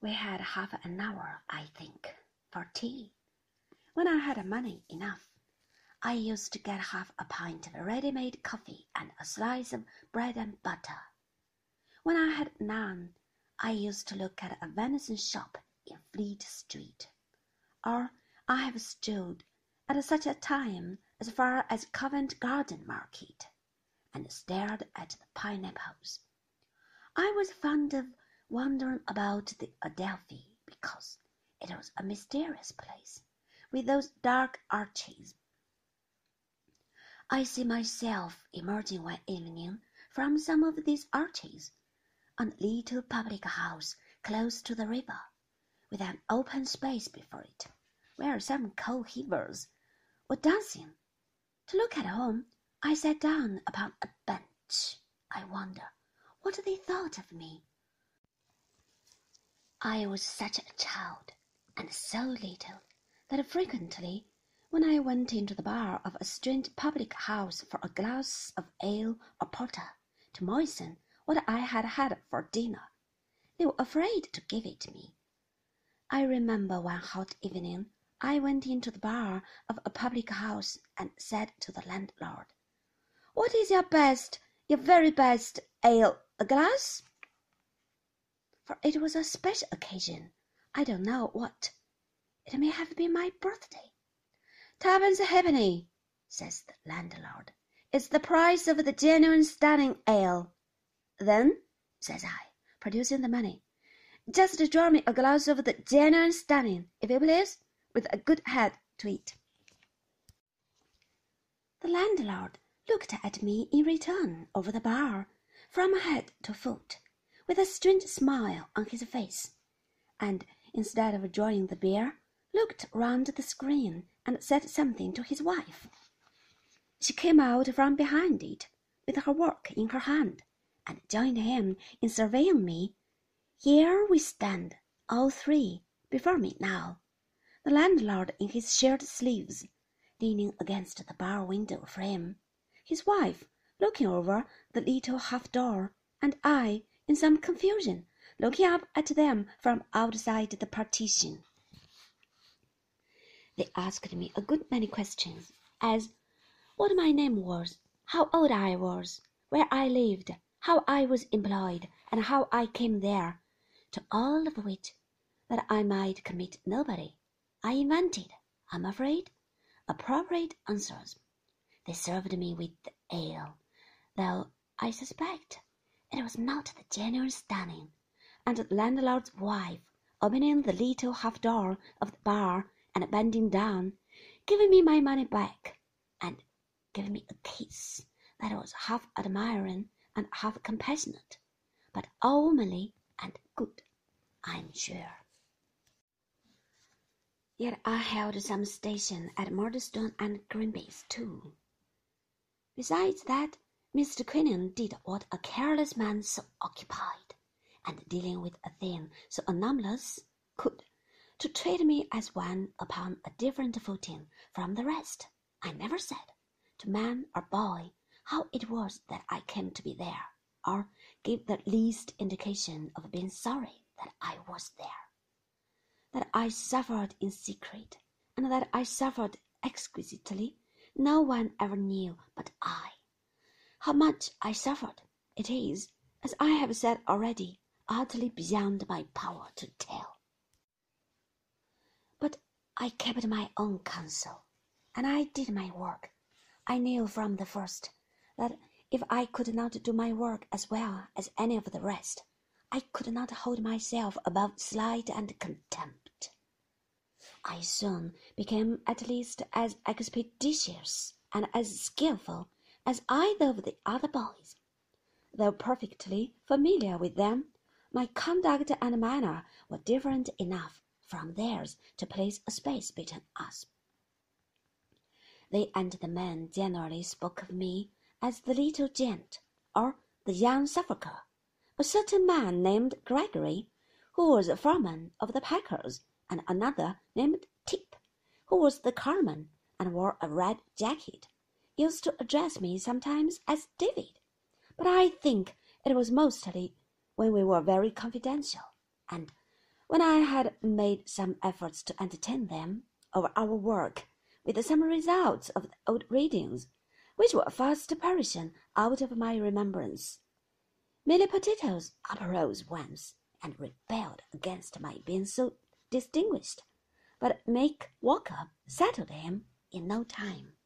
We had half an hour, I think, for tea. When I had money enough, I used to get half a pint of ready-made coffee and a slice of bread and butter. When I had none, I used to look at a venison shop in Fleet Street, or I have strolled at such a time as far as Covent Garden Market, and stared at the pineapples. I was fond of wandering about the Adelphi because it was a mysterious place with those dark arches. I see myself emerging one evening from some of these arches on a little public house close to the river, with an open space before it, where some coal heavers were dancing. To look at home, I sat down upon a bench. I wonder what they thought of me. I was such a child, and so little, that frequently, when I went into the bar of a strange public house for a glass of ale or porter to moisten what I had had for dinner, they were afraid to give it me. I remember one hot evening I went into the bar of a public house and said to the landlord, "What is your best, your very best ale? A glass?" For it was a special occasion, I don't know what. It may have been my birthday. "Twopence halfpenny," says the landlord, It's the price of the genuine Stunning ale." "Then," says I, producing the money, "just draw me a glass of the genuine Stunning, if you please with a good head to it." The landlord looked at me in return over the bar, from head to foot, with a strange smile on his face, and instead of drawing the beer, looked round the screen and said something to his wife. She came out from behind it with her work in her hand, and joined him in surveying me. Here we stand, all three, before me now the landlord in his shirt sleeves, leaning against the bar window frame, his wife looking over the little half door, and I, in some confusion, looking up at them from outside the partition. They asked me a good many questions, as what my name was, how old I was, where I lived, how I was employed, and how I came there, to all of which, that I might commit nobody, I invented, I'm afraid, appropriate answers. They served me with ale, though I suspect it was not the genuine Stunning, and the landlord's wife, opening the little half door of the bar and bending down, giving me my money back, and giving me a kiss that was half admiring and half compassionate, but womanly and good, I'm sure. Yet I held some station at Murdstone and Grinby's too. Besides that, Mr. Quinion did what a careless man so occupied, and dealing with a thing so anomalous, could, to treat me as one upon a different footing from the rest. I never said, to man or boy, how it was that I came to be there, or gave the least indication of being sorry that I was there that I suffered in secret, and that I suffered exquisitely, no one ever knew but I. How much I suffered, it is, as I have said already, utterly beyond my power to tell. But I kept my own counsel, and I did my work. I knew from the first that if I could not do my work as well as any of the rest, I could not hold myself above slight and contempt. I soon became at least as expeditious and as skilful as either of the other boys. Though perfectly familiar with them, my conduct and manner were different enough from theirs to place a space between us. They and the men generally spoke of me as the little gent, or the young Suffolker. A certain man named Gregory, who was a foreman of the packers, and another named Tipp, who was the carman and wore a red jacket, used to address me sometimes as David, but I think it was mostly when we were very confidential, and when I had made some efforts to entertain them over our work with some results of the old readings, which were fast perishing out of my remembrance, Mealy Potatoes uprose once and rebelled against my being so distinguished, but Mick Walker settled him in no time.